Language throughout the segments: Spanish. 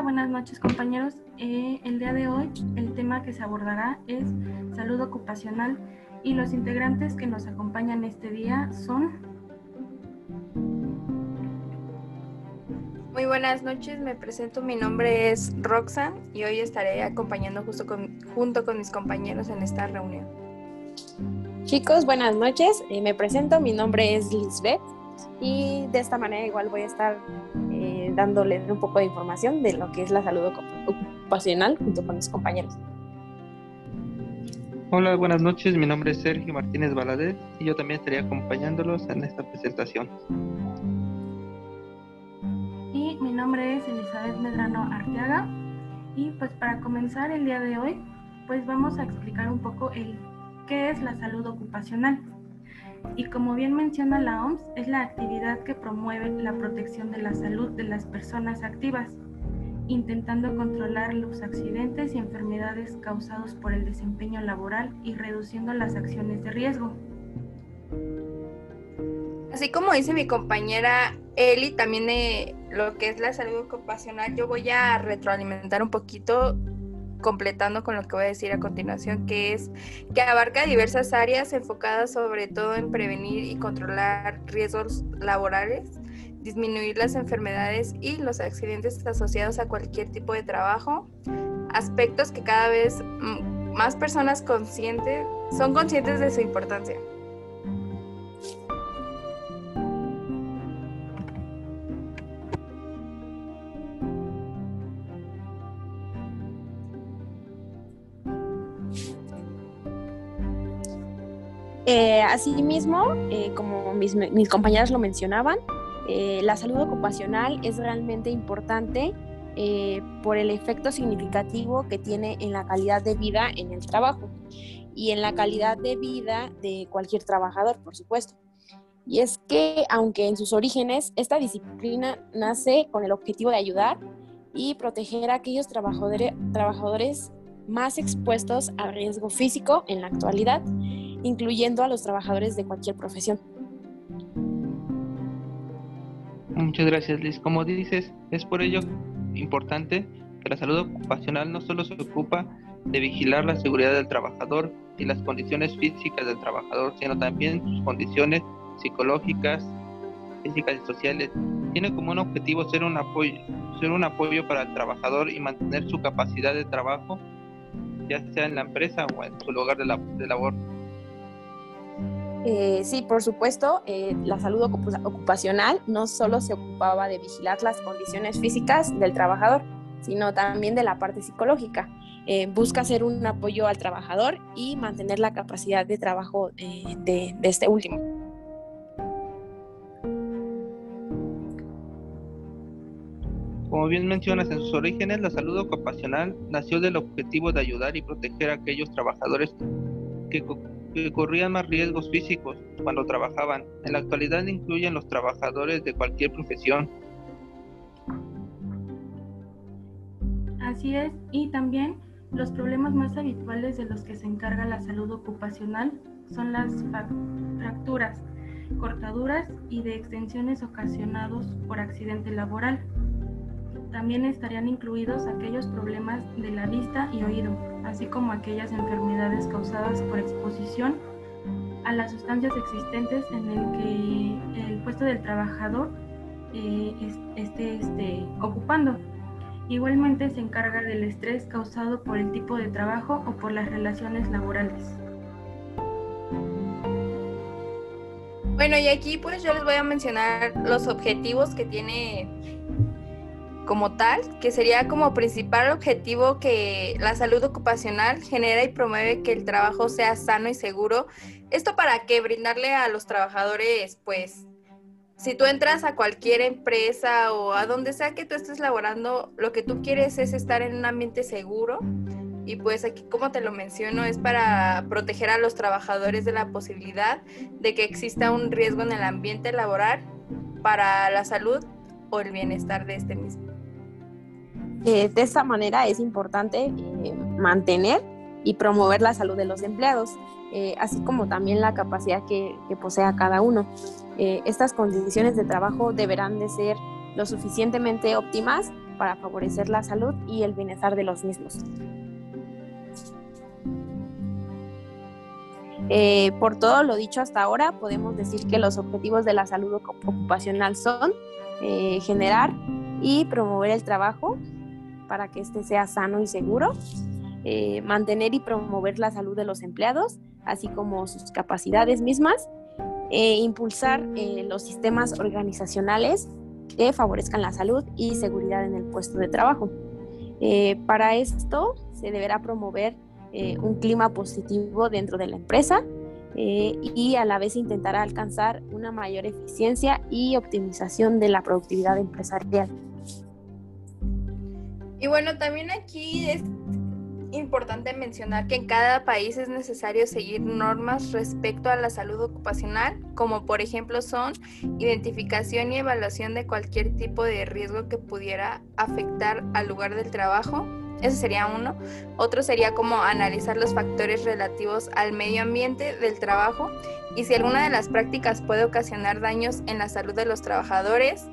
Hola, buenas noches compañeros. Eh, el día de hoy el tema que se abordará es salud ocupacional y los integrantes que nos acompañan este día son... Muy buenas noches, me presento, mi nombre es Roxanne y hoy estaré acompañando justo junto con mis compañeros en esta reunión. Chicos, buenas noches, eh, me presento, mi nombre es Lisbeth y de esta manera igual voy a estar dándole un poco de información de lo que es la salud ocupacional junto con mis compañeros. Hola, buenas noches. Mi nombre es Sergio Martínez Valadez y yo también estaré acompañándolos en esta presentación. Y mi nombre es Elizabeth Medrano Arteaga y pues para comenzar el día de hoy pues vamos a explicar un poco el qué es la salud ocupacional y como bien menciona la OMS, es la actividad que promueve la protección de la salud de las personas activas, intentando controlar los accidentes y enfermedades causados por el desempeño laboral y reduciendo las acciones de riesgo. Así como dice mi compañera Eli, también de lo que es la salud ocupacional, yo voy a retroalimentar un poquito completando con lo que voy a decir a continuación, que es que abarca diversas áreas enfocadas sobre todo en prevenir y controlar riesgos laborales, disminuir las enfermedades y los accidentes asociados a cualquier tipo de trabajo, aspectos que cada vez más personas conscientes son conscientes de su importancia. Eh, asimismo, eh, como mis, compañeras lo mencionaban, eh, la salud ocupacional es realmente importante por el efecto significativo que tiene en la calidad de vida en el trabajo y en la calidad de vida de cualquier trabajador, por supuesto. Y es que, aunque en sus orígenes esta disciplina nace con el objetivo de ayudar y proteger a aquellos trabajadores, trabajadores más expuestos a riesgo físico en la actualidad, incluyendo a los trabajadores de cualquier profesión. Muchas gracias, Liz. Como dices, es por ello importante que la salud ocupacional no solo se ocupa de vigilar la seguridad del trabajador y las condiciones físicas del trabajador, sino también sus condiciones psicológicas, físicas y sociales. Tiene como un objetivo ser un apoyo, ser un apoyo para el trabajador y mantener su capacidad de trabajo, ya sea en la empresa o en su lugar de, la, de labor. Eh, sí, por supuesto, eh, la salud ocupacional no solo se ocupaba de vigilar las condiciones físicas del trabajador, sino también de la parte psicológica. Eh, busca ser un apoyo al trabajador y mantener la capacidad de trabajo de, este último. Como bien mencionas en sus orígenes, la salud ocupacional nació del objetivo de ayudar y proteger a aquellos trabajadores que que corrían más riesgos físicos cuando trabajaban. En la actualidad incluyen los trabajadores de cualquier profesión. Así es, y también los problemas más habituales de los que se encarga la salud ocupacional son las fracturas, cortaduras y de extensiones ocasionados por accidente laboral. También estarían incluidos aquellos problemas de la vista y oído, así como aquellas enfermedades causadas por exposición a las sustancias existentes en el que el puesto del trabajador eh, esté este, ocupando. Igualmente se encarga del estrés causado por el tipo de trabajo o por las relaciones laborales. Bueno, y aquí pues yo les voy a mencionar los objetivos que tiene como tal, que sería como principal objetivo que la salud ocupacional genera y promueve que el trabajo sea sano y seguro. Esto para que brindarle a los trabajadores, pues, si tú entras a cualquier empresa o a donde sea que tú estés laborando, lo que tú quieres es estar en un ambiente seguro. Y pues aquí, como te lo menciono, es para proteger a los trabajadores de la posibilidad de que exista un riesgo en el ambiente laboral para la salud o el bienestar de este mismo. Eh, de esta manera es importante eh, mantener y promover la salud de los empleados, eh, así como también la capacidad que, posea cada uno. estas condiciones de trabajo deberán de ser lo suficientemente óptimas para favorecer la salud y el bienestar de los mismos. Eh, por todo lo dicho hasta ahora, podemos decir que los objetivos de la salud ocupacional son eh, generar y promover el trabajo para que éste sea sano y seguro, eh, mantener y promover la salud de los empleados, así como sus capacidades mismas, e impulsar los sistemas organizacionales que favorezcan la salud y seguridad en el puesto de trabajo. para esto se deberá promover eh, un clima positivo dentro de la empresa eh, y a la vez intentar alcanzar una mayor eficiencia y optimización de la productividad empresarial. Y bueno, también aquí es importante mencionar que en cada país es necesario seguir normas respecto a la salud ocupacional, como por ejemplo son identificación y evaluación de cualquier tipo de riesgo que pudiera afectar al lugar del trabajo, ese sería uno. Otro sería como analizar los factores relativos al medio ambiente del trabajo y si alguna de las prácticas puede ocasionar daños en la salud de los trabajadores.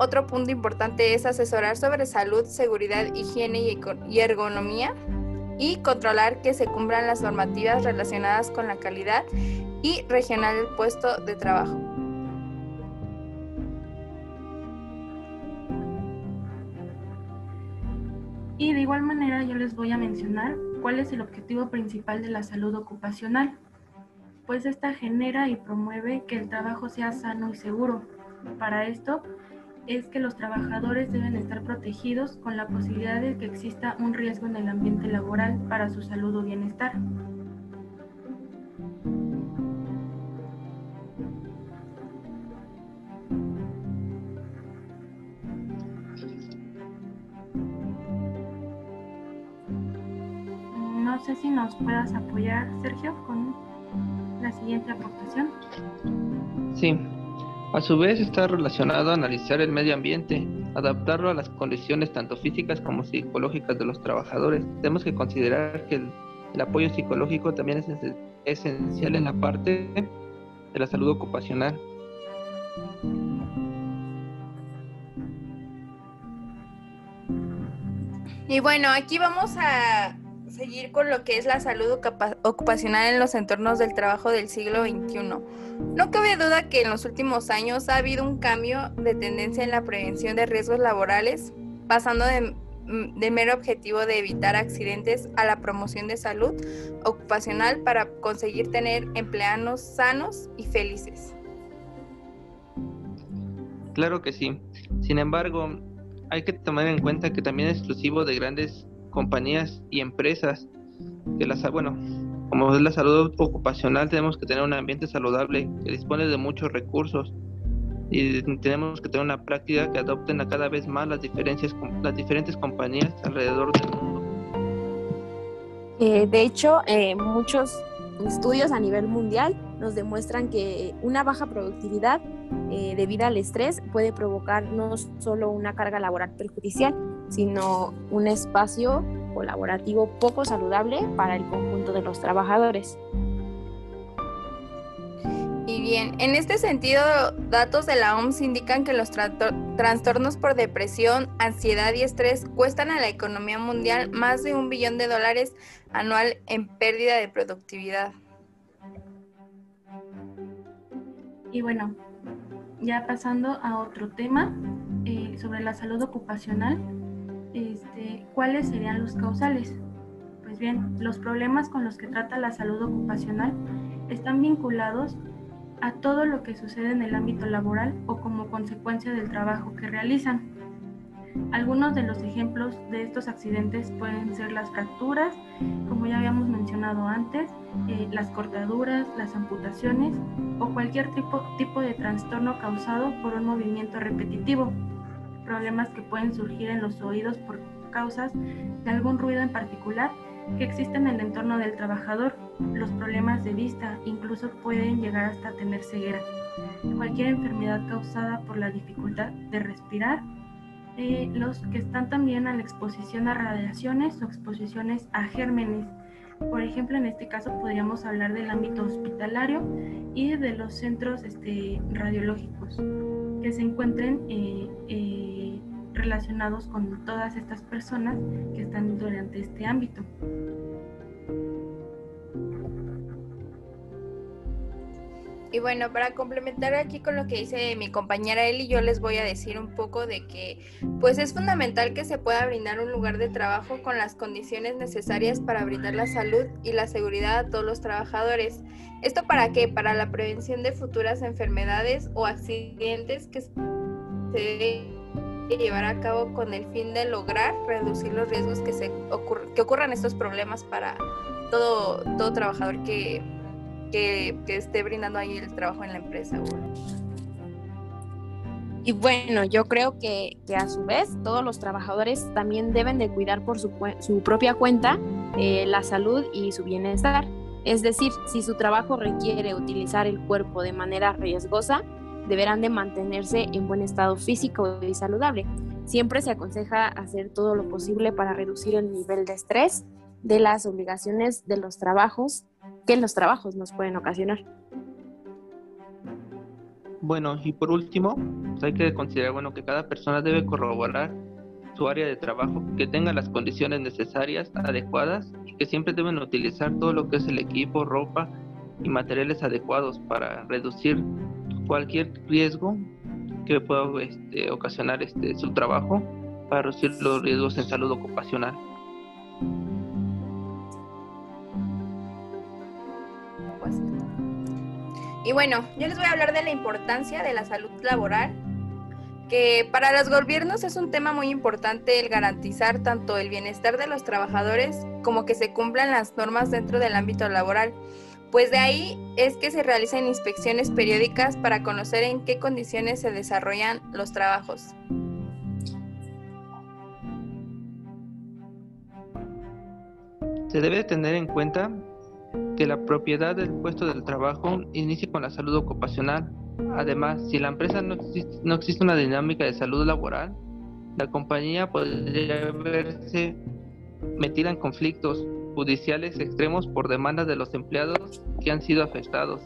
Otro punto importante es asesorar sobre salud, seguridad, higiene y ergonomía y controlar que se cumplan las normativas relacionadas con la calidad y regional del puesto de trabajo. Y de igual manera yo les voy a mencionar cuál es el objetivo principal de la salud ocupacional. Pues esta genera y promueve que el trabajo sea sano y seguro. Para esto es que los trabajadores deben estar protegidos con la posibilidad de que exista un riesgo en el ambiente laboral para su salud o bienestar. No sé si nos puedas apoyar, Sergio, con la siguiente aportación. Sí, a su vez está relacionado a analizar el medio ambiente, adaptarlo a las condiciones tanto físicas como psicológicas de los trabajadores. Tenemos que considerar que el, apoyo psicológico también es esencial en la parte de la salud ocupacional. Y bueno, aquí vamos a seguir con lo que es la salud ocupacional en los entornos del trabajo del siglo XXI. No cabe duda que en los últimos años ha habido un cambio de tendencia en la prevención de riesgos laborales, pasando de, de mero objetivo de evitar accidentes a la promoción de salud ocupacional para conseguir tener empleados sanos y felices. Claro que sí. Sin embargo, hay que tomar en cuenta que también es exclusivo de grandes compañías y empresas que las bueno como es la salud ocupacional tenemos que tener un ambiente saludable que dispone de muchos recursos y tenemos que tener una práctica que adopten a cada vez más las diferencias las diferentes compañías alrededor del mundo. Eh, de hecho eh, muchos estudios a nivel mundial nos demuestran que una baja productividad eh, debido al estrés puede provocar no solo una carga laboral perjudicial, sino un espacio colaborativo poco saludable para el conjunto de los trabajadores. Y bien, en este sentido, datos de la OMS indican que los trastornos por depresión, ansiedad y estrés cuestan a la economía mundial más de un billón de dólares anual en pérdida de productividad. Y bueno, ya pasando a otro tema eh, sobre la salud ocupacional, este, ¿cuáles serían los causales? Pues bien, los problemas con los que trata la salud ocupacional están vinculados a todo lo que sucede en el ámbito laboral o como consecuencia del trabajo que realizan. Algunos de los ejemplos de estos accidentes pueden ser las fracturas, como ya habíamos mencionado antes, eh, las cortaduras, las amputaciones o cualquier tipo, tipo de trastorno causado por un movimiento repetitivo. Problemas que pueden surgir en los oídos por causas de algún ruido en particular que existen en el entorno del trabajador. Los problemas de vista incluso pueden llegar hasta tener ceguera. Cualquier enfermedad causada por la dificultad de respirar eh, los que están también a la exposición a radiaciones o exposiciones a gérmenes. Por ejemplo, en este caso podríamos hablar del ámbito hospitalario y de los centros este, radiológicos que se encuentren eh, eh, relacionados con todas estas personas que están durante este ámbito. Y bueno, para complementar aquí con lo que dice mi compañera Eli, yo les voy a decir un poco de que pues es fundamental que se pueda brindar un lugar de trabajo con las condiciones necesarias para brindar la salud y la seguridad a todos los trabajadores. ¿Esto para qué? Para la prevención de futuras enfermedades o accidentes que se llevar a cabo con el fin de lograr reducir los riesgos que, se que ocurran estos problemas para todo, todo trabajador que que, esté brindando ahí el trabajo en la empresa. Y bueno, yo creo que, a su vez todos los trabajadores también deben de cuidar por su, propia cuenta eh, la salud y su bienestar. Es decir, si su trabajo requiere utilizar el cuerpo de manera riesgosa, deberán de mantenerse en buen estado físico y saludable. Siempre se aconseja hacer todo lo posible para reducir el nivel de estrés de las obligaciones de los trabajos que los trabajos nos pueden ocasionar. Bueno, y por último, pues hay que considerar bueno que cada persona debe corroborar su área de trabajo, que tenga las condiciones necesarias, adecuadas y que siempre deben utilizar todo lo que es el equipo, ropa y materiales adecuados para reducir cualquier riesgo que pueda este, ocasionar este, su trabajo, para reducir los riesgos en salud ocupacional. Y bueno, yo les voy a hablar de la importancia de la salud laboral, que para los gobiernos es un tema muy importante el garantizar tanto el bienestar de los trabajadores como que se cumplan las normas dentro del ámbito laboral. Pues de ahí es que se realizan inspecciones periódicas para conocer en qué condiciones se desarrollan los trabajos. Se debe tener en cuenta que la propiedad del puesto del trabajo inicie con la salud ocupacional. Además, si la empresa no existe, no existe una dinámica de salud laboral, la compañía podría verse metida en conflictos judiciales extremos por demandas de los empleados que han sido afectados.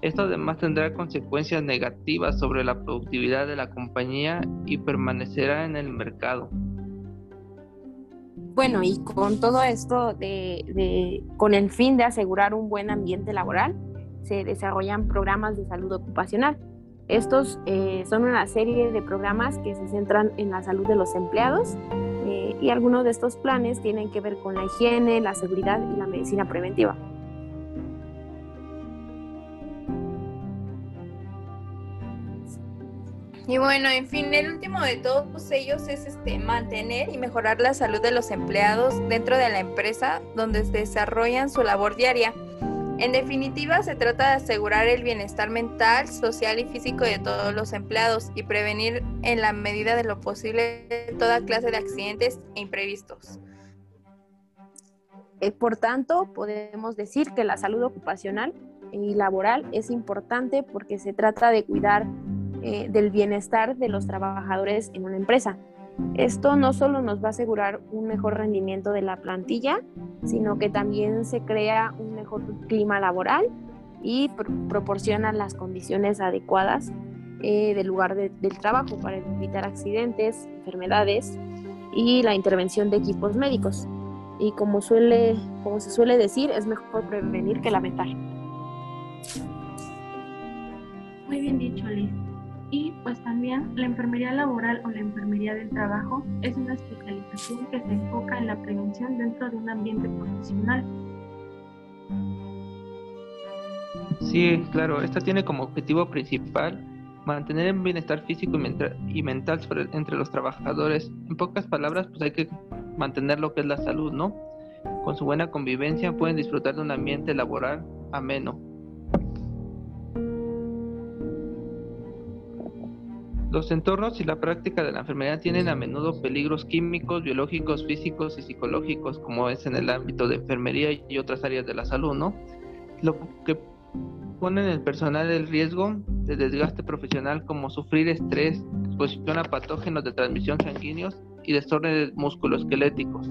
Esto además tendrá consecuencias negativas sobre la productividad de la compañía y permanecerá en el mercado. Bueno, y con todo esto, de, con el fin de asegurar un buen ambiente laboral, se desarrollan programas de salud ocupacional. Estos eh, son una serie de programas que se centran en la salud de los empleados y algunos de estos planes tienen que ver con la higiene, la seguridad y la medicina preventiva. Y bueno, en fin, el último de todos ellos es este mantener y mejorar la salud de los empleados dentro de la empresa donde desarrollan su labor diaria. En definitiva, se trata de asegurar el bienestar mental, social y físico de todos los empleados y prevenir en la medida de lo posible toda clase de accidentes e imprevistos. Eh, por tanto, podemos decir que la salud ocupacional y laboral es importante porque se trata de cuidar eh, del bienestar de los trabajadores en una empresa. Esto no solo nos va a asegurar un mejor rendimiento de la plantilla, sino que también se crea un mejor clima laboral y proporciona las condiciones adecuadas eh, del lugar del trabajo para evitar accidentes, enfermedades y la intervención de equipos médicos. Y como, suele, como se suele decir, es mejor prevenir que lamentar. Muy bien dicho, Liz. Y pues también la enfermería laboral o la enfermería del trabajo es una especialización que se enfoca en la prevención dentro de un ambiente profesional. Sí, claro, esta tiene como objetivo principal mantener el bienestar físico y mental entre los trabajadores. En pocas palabras, pues hay que mantener lo que es la salud, ¿no? Con su buena convivencia pueden disfrutar de un ambiente laboral ameno, Los entornos y la práctica de la enfermedad tienen a menudo peligros químicos, biológicos, físicos y psicológicos, como es en el ámbito de enfermería y otras áreas de la salud, ¿no? Lo que pone en el personal el riesgo de desgaste profesional como sufrir estrés, exposición a patógenos de transmisión sanguíneos y desórdenes musculoesqueléticos.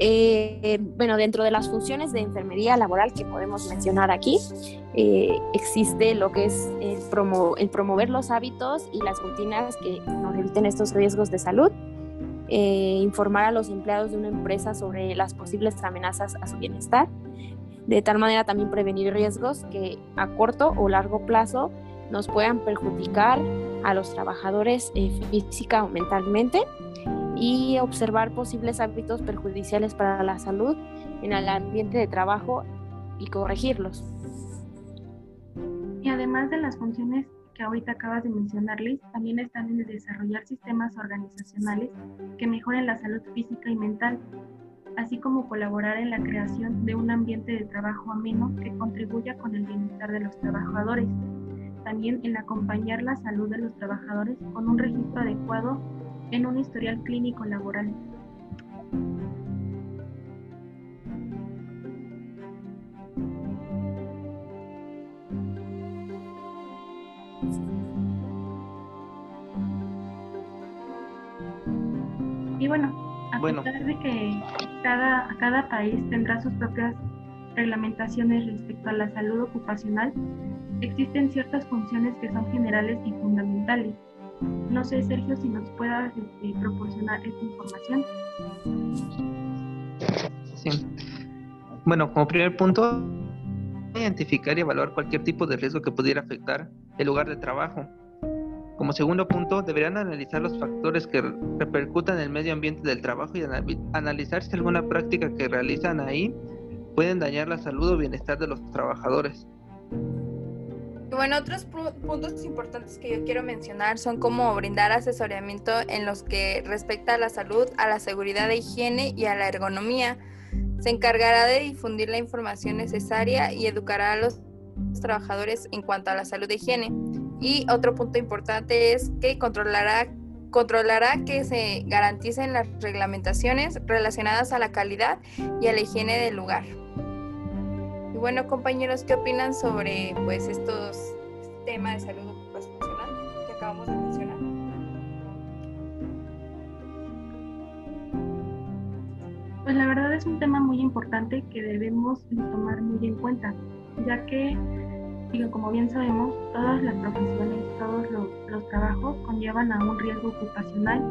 Eh, bueno, dentro de las funciones de enfermería laboral que podemos mencionar aquí, eh, existe lo que es el, promover los hábitos y las rutinas que nos eviten estos riesgos de salud, eh, informar a los empleados de una empresa sobre las posibles amenazas a su bienestar, de tal manera también prevenir riesgos que a corto o largo plazo nos puedan perjudicar a los trabajadores física o mentalmente y observar posibles hábitos perjudiciales para la salud en el ambiente de trabajo y corregirlos. Y además de las funciones que ahorita acabas de mencionarles, también están en el desarrollar sistemas organizacionales que mejoren la salud física y mental, así como colaborar en la creación de un ambiente de trabajo ameno que contribuya con el bienestar de los trabajadores. También en acompañar la salud de los trabajadores con un registro adecuado en un historial clínico laboral. Y bueno, a pesar de que cada, cada país tendrá sus propias reglamentaciones respecto a la salud ocupacional, existen ciertas funciones que son generales y fundamentales no sé, Sergio, si nos puedas este, proporcionar esta información. Sí. Bueno, como primer punto, identificar y evaluar cualquier tipo de riesgo que pudiera afectar el lugar de trabajo. Como segundo punto, deberán analizar los factores que repercutan en el medio ambiente del trabajo y analizar si alguna práctica que realizan ahí pueden dañar la salud o bienestar de los trabajadores. Bueno, otros puntos importantes que yo quiero mencionar son como brindar asesoramiento en los que respecta a la salud, a la seguridad de higiene y a la ergonomía. Se encargará de difundir la información necesaria y educará a los trabajadores en cuanto a la salud de higiene. Y otro punto importante es que controlará, controlará que se garanticen las reglamentaciones relacionadas a la calidad y a la higiene del lugar bueno, compañeros, ¿qué opinan sobre pues estos temas de salud ocupacional que acabamos de mencionar? Pues la verdad es un tema muy importante que debemos tomar muy en cuenta, ya que, digo, como bien sabemos, todas las profesiones, todos los, los trabajos conllevan a un riesgo ocupacional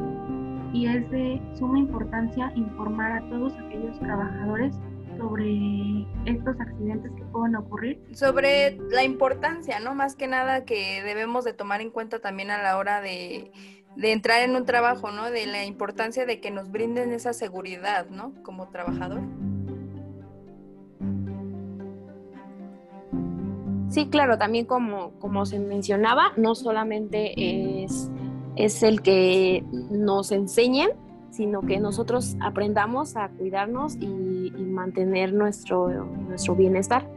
y es de suma importancia informar a todos aquellos trabajadores sobre estos accidentes que pueden ocurrir. Sobre la importancia, ¿no? Más que nada que debemos de tomar en cuenta también a la hora de, entrar en un trabajo, ¿no? De la importancia de que nos brinden esa seguridad, ¿no? Como trabajador. Sí, claro, también como, como se mencionaba, no solamente es, es el que nos enseñen, sino que nosotros aprendamos a cuidarnos y, mantener nuestro, nuestro bienestar.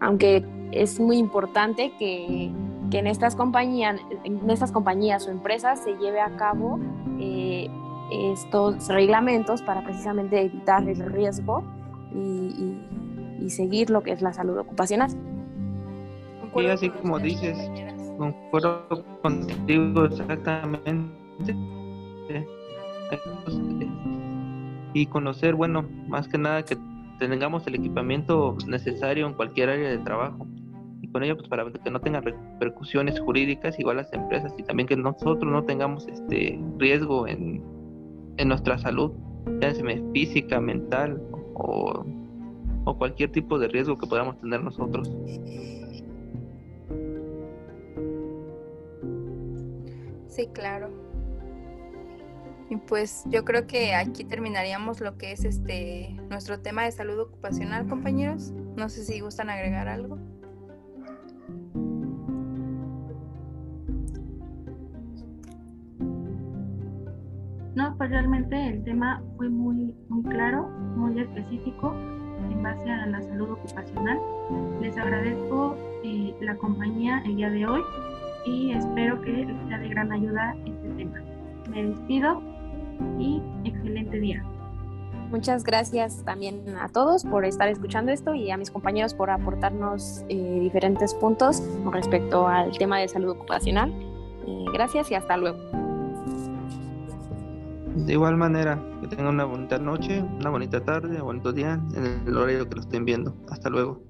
Aunque es muy importante que, en, estas compañías, en estas compañías o empresas se lleve a cabo eh, estos reglamentos para precisamente evitar el riesgo y, seguir lo que es la salud ocupacional. Y así como dices, concuerdo contigo exactamente y conocer, bueno, más que nada que tengamos el equipamiento necesario en cualquier área de trabajo y con ello pues para que no tengan repercusiones jurídicas igual las empresas y también que nosotros no tengamos este riesgo en, en nuestra salud, ya sea física, mental o, o cualquier tipo de riesgo que podamos tener nosotros. Sí, claro. Y pues yo creo que aquí terminaríamos lo que es este nuestro tema de salud ocupacional, compañeros. No sé si gustan agregar algo. No, pues realmente el tema fue muy, muy claro, muy específico en base a la salud ocupacional. Les agradezco eh, la compañía el día de hoy y espero que sea de gran ayuda este tema. Me despido y excelente día. Muchas gracias también a todos por estar escuchando esto y a mis compañeros por aportarnos eh, diferentes puntos con respecto al tema de salud ocupacional. Eh, gracias y hasta luego. De igual manera, que tengan una bonita noche, una bonita tarde, un bonito día en el horario que lo estén viendo. Hasta luego.